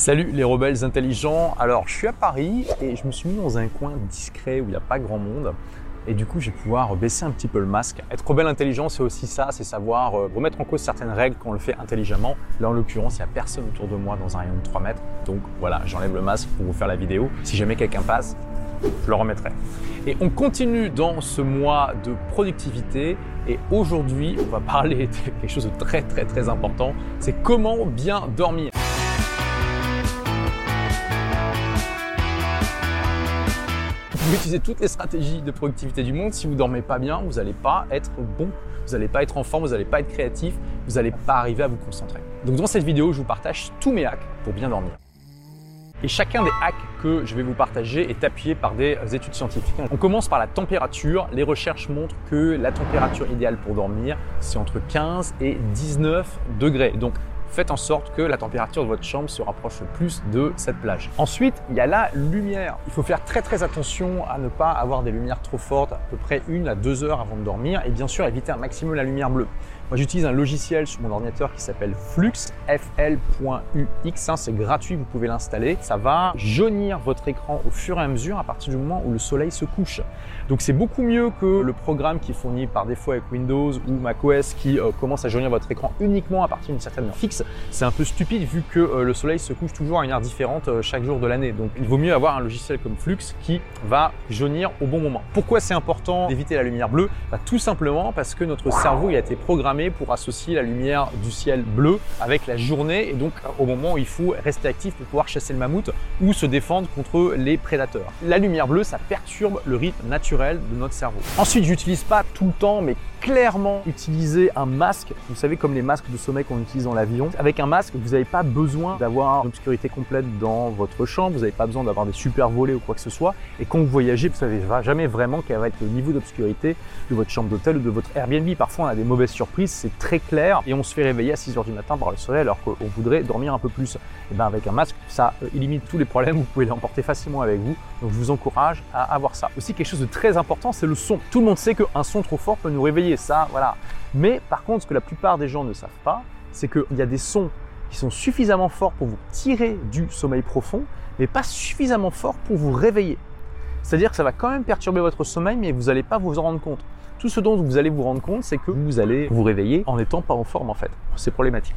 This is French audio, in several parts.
Salut les rebelles intelligents. Alors, je suis à Paris et je me suis mis dans un coin discret où il n'y a pas grand monde. Et du coup, je vais pouvoir baisser un petit peu le masque. Être rebelle intelligent, c'est aussi ça, c'est savoir euh, remettre en cause certaines règles quand on le fait intelligemment. Là, en l'occurrence, il n'y a personne autour de moi dans un rayon de 3 mètres. Donc voilà, j'enlève le masque pour vous faire la vidéo. Si jamais quelqu'un passe, je le remettrai. Et on continue dans ce mois de productivité et aujourd'hui, on va parler de quelque chose de très très très important, c'est comment bien dormir. Pouvez utiliser toutes les stratégies de productivité du monde. Si vous dormez pas bien, vous n'allez pas être bon, vous n'allez pas être en forme, vous n'allez pas être créatif, vous n'allez pas arriver à vous concentrer. Donc dans cette vidéo, je vous partage tous mes hacks pour bien dormir. Et chacun des hacks que je vais vous partager est appuyé par des études scientifiques. On commence par la température. Les recherches montrent que la température idéale pour dormir, c'est entre 15 et 19 degrés. Donc faites en sorte que la température de votre chambre se rapproche le plus de cette plage. Ensuite, il y a la lumière. Il faut faire très très attention à ne pas avoir des lumières trop fortes, à peu près une à deux heures avant de dormir, et bien sûr éviter un maximum la lumière bleue. Moi, j'utilise un logiciel sur mon ordinateur qui s'appelle Flux. Hein, c'est gratuit, vous pouvez l'installer. Ça va jaunir votre écran au fur et à mesure à partir du moment où le soleil se couche. Donc, c'est beaucoup mieux que le programme qui est fourni par défaut avec Windows ou macOS qui euh, commence à jaunir votre écran uniquement à partir d'une certaine heure fixe. C'est un peu stupide vu que euh, le soleil se couche toujours à une heure différente euh, chaque jour de l'année. Donc, il vaut mieux avoir un logiciel comme Flux qui va jaunir au bon moment. Pourquoi c'est important d'éviter la lumière bleue? Bah, Tout simplement parce que notre cerveau il a été programmé pour associer la lumière du ciel bleu avec la journée et donc au moment où il faut rester actif pour pouvoir chasser le mammouth ou se défendre contre les prédateurs. La lumière bleue, ça perturbe le rythme naturel de notre cerveau. Ensuite, j'utilise pas tout le temps, mais clairement utiliser un masque, vous savez comme les masques de sommeil qu'on utilise dans l'avion. Avec un masque, vous n'avez pas besoin d'avoir une obscurité complète dans votre chambre, vous n'avez pas besoin d'avoir des super volets ou quoi que ce soit. Et quand vous voyagez, vous savez jamais vraiment quel va être le niveau d'obscurité de votre chambre d'hôtel ou de votre Airbnb. Parfois, on a des mauvaises surprises, c'est très clair et on se fait réveiller à 6 heures du matin par le soleil alors qu'on voudrait dormir un peu plus. Et bien avec un masque, ça euh, élimine tous les problèmes, vous pouvez l'emporter facilement avec vous. Donc je vous encourage à avoir ça. Aussi quelque chose de très important, c'est le son. Tout le monde sait qu'un son trop fort peut nous réveiller ça, voilà. Mais par contre, ce que la plupart des gens ne savent pas, c'est qu'il y a des sons qui sont suffisamment forts pour vous tirer du sommeil profond, mais pas suffisamment forts pour vous réveiller. C'est-à-dire que ça va quand même perturber votre sommeil, mais vous n'allez pas vous en rendre compte. Tout ce dont vous allez vous rendre compte, c'est que vous allez vous réveiller en n'étant pas en forme en fait. C'est problématique.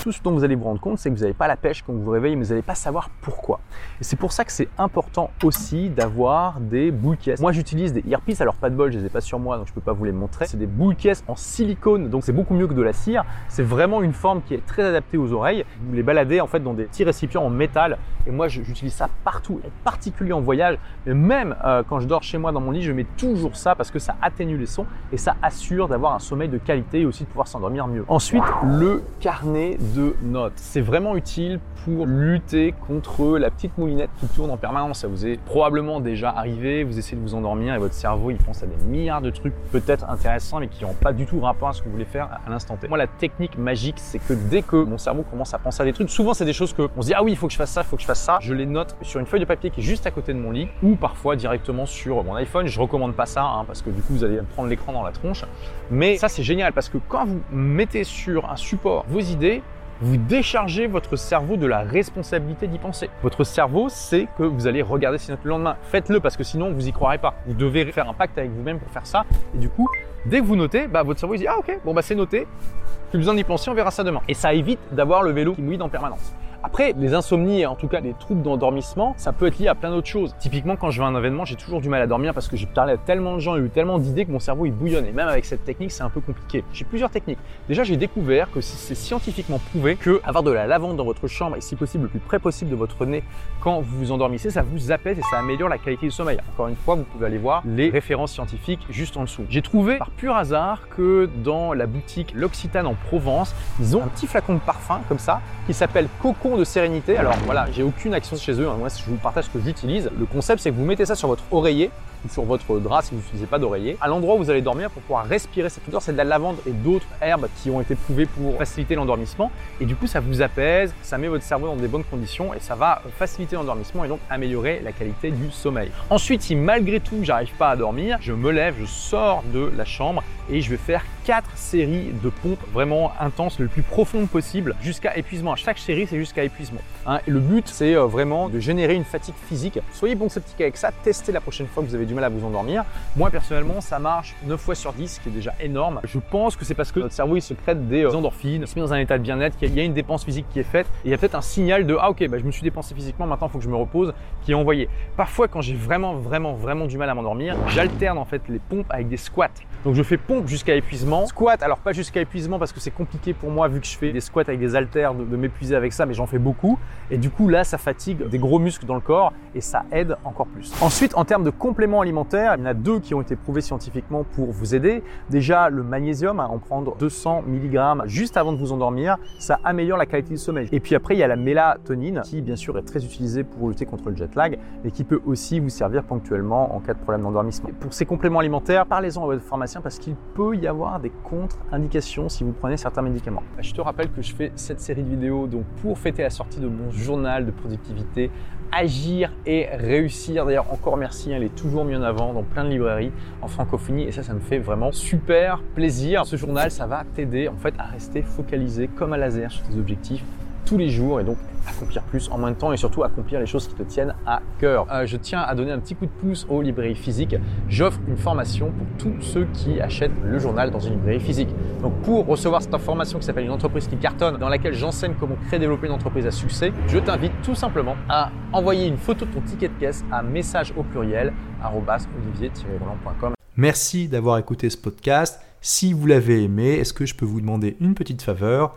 Tout ce dont vous allez vous rendre compte, c'est que vous n'avez pas la pêche quand vous vous réveillez, mais vous n'allez pas savoir pourquoi. Et c'est pour ça que c'est important aussi d'avoir des boules. Moi, j'utilise des earpieces, alors pas de bol, je les ai pas sur moi, donc je peux pas vous les montrer. C'est des boules caisses en silicone, donc c'est beaucoup mieux que de la cire. C'est vraiment une forme qui est très adaptée aux oreilles. Vous les baladez en fait dans des petits récipients en métal. Et moi, j'utilise ça partout, en particulier en voyage, mais même euh, quand je dors chez moi dans mon lit, je mets toujours ça parce que ça atténue les sons et ça assure d'avoir un sommeil de qualité et aussi de pouvoir s'endormir mieux. Ensuite, le carnet de notes. C'est vraiment utile pour lutter contre la petite moulinette qui tourne en permanence. Ça vous est probablement déjà arrivé, vous essayez de vous endormir et votre cerveau il pense à des milliards de trucs peut-être intéressants mais qui n'ont pas du tout rapport à ce que vous voulez faire à l'instant T. Moi la technique magique c'est que dès que mon cerveau commence à penser à des trucs, souvent c'est des choses que on se dit ah oui il faut que je fasse ça, il faut que je fasse ça, je les note sur une feuille de papier qui est juste à côté de mon lit ou parfois directement sur mon iPhone. Je recommande pas ça hein, parce que du coup vous allez prendre l'écran dans la tronche. Mais ça c'est génial parce que quand vous mettez sur un support vos idées, vous déchargez votre cerveau de la responsabilité d'y penser. Votre cerveau sait que vous allez regarder ces notes le lendemain. Faites-le parce que sinon vous y croirez pas. Vous devez faire un pacte avec vous-même pour faire ça. Et du coup, dès que vous notez, bah, votre cerveau dit ah ok, bon bah c'est noté. Plus besoin d'y penser, on verra ça demain. Et ça évite d'avoir le vélo qui mouille en permanence. Après, les insomnies et en tout cas les troubles d'endormissement, ça peut être lié à plein d'autres choses. Typiquement, quand je vais à un événement, j'ai toujours du mal à dormir parce que j'ai parlé à tellement de gens et eu tellement d'idées que mon cerveau il bouillonne. Et même avec cette technique, c'est un peu compliqué. J'ai plusieurs techniques. Déjà, j'ai découvert que c'est scientifiquement prouvé que avoir de la lavande dans votre chambre et si possible le plus près possible de votre nez quand vous vous endormissez, ça vous apaise et ça améliore la qualité du sommeil. Encore une fois, vous pouvez aller voir les références scientifiques juste en dessous. J'ai trouvé par pur hasard que dans la boutique L'Occitane en Provence, ils ont un petit flacon de parfum comme ça qui s'appelle De sérénité. Alors voilà, j'ai aucune action chez eux. Hein. Moi, je vous partage ce que j'utilise. Le concept, c'est que vous mettez ça sur votre oreiller ou sur votre drap si vous n'utilisez pas d'oreiller, à l'endroit où vous allez dormir pour pouvoir respirer cette odeur. C'est de la lavande et d'autres herbes qui ont été prouvées pour faciliter l'endormissement. Et du coup, ça vous apaise, ça met votre cerveau dans des bonnes conditions et ça va faciliter l'endormissement et donc améliorer la qualité du sommeil. Ensuite, si malgré tout j'arrive pas à dormir, je me lève, je sors de la chambre et je vais faire quatre séries de pompes vraiment intenses, le plus profondes possible, jusqu'à épuisement. Chaque série, c'est jusqu'à épuisement. Hein. Le but, c'est euh, vraiment de générer une fatigue physique. Soyez bon sceptique avec ça, testez la prochaine fois que vous avez du mal à vous endormir. Moi, personnellement, ça marche 9 fois sur 10, ce qui est déjà énorme. Je pense que c'est parce que notre cerveau, il se crée des euh, endorphines, il se met dans un état de bien-être, qu'il y a une dépense physique qui est faite, et il y a peut-être un signal de ah ok, bah, je me suis dépensé physiquement, maintenant il faut que je me repose, qui est envoyé. Parfois, quand j'ai vraiment, vraiment, vraiment du mal à m'endormir, j'alterne en fait les pompes avec des squats. Donc je fais pompe jusqu'à épuisement. Squat, alors pas jusqu'à épuisement parce que c'est compliqué pour moi vu que je fais des squats avec des haltères de, m'épuiser avec ça, mais j'en fais beaucoup. Et du coup là, ça fatigue des gros muscles dans le corps et ça aide encore plus. Ensuite, en termes de compléments alimentaires, il y en a deux qui ont été prouvés scientifiquement pour vous aider. Déjà, le magnésium, hein, en prendre 200 mg juste avant de vous endormir, ça améliore la qualité du sommeil. Et puis après, il y a la mélatonine qui bien sûr est très utilisée pour lutter contre le jet lag et qui peut aussi vous servir ponctuellement en cas de problème d'endormissement. Pour ces compléments alimentaires, parlez-en à votre pharmacien parce qu'il peut y avoir des contre-indications si vous prenez certains médicaments. Bah, je te rappelle que je fais cette série de vidéos donc pour fêter la sortie de mon journal de productivité Agir et réussir. D'ailleurs, encore merci, elle est toujours mis en avant dans plein de librairies en francophonie et ça, ça me fait vraiment super plaisir. Ce journal, ça va t'aider en fait à rester focalisé comme un laser sur tes objectifs tous les jours et donc accomplir plus en moins de temps et surtout accomplir les choses qui te tiennent à cœur. Euh, je tiens à donner un petit coup de pouce aux librairies physiques. J'offre une formation pour tous ceux qui achètent le journal dans une librairie physique. Donc pour recevoir cette formation qui s'appelle une entreprise qui cartonne, dans laquelle j'enseigne comment créer et développer une entreprise à succès, je t'invite tout simplement à envoyer une photo de ton ticket de caisse à message au pluriel olivier-roland.com. Merci d'avoir écouté ce podcast. Si vous l'avez aimé, est-ce que je peux vous demander une petite faveur?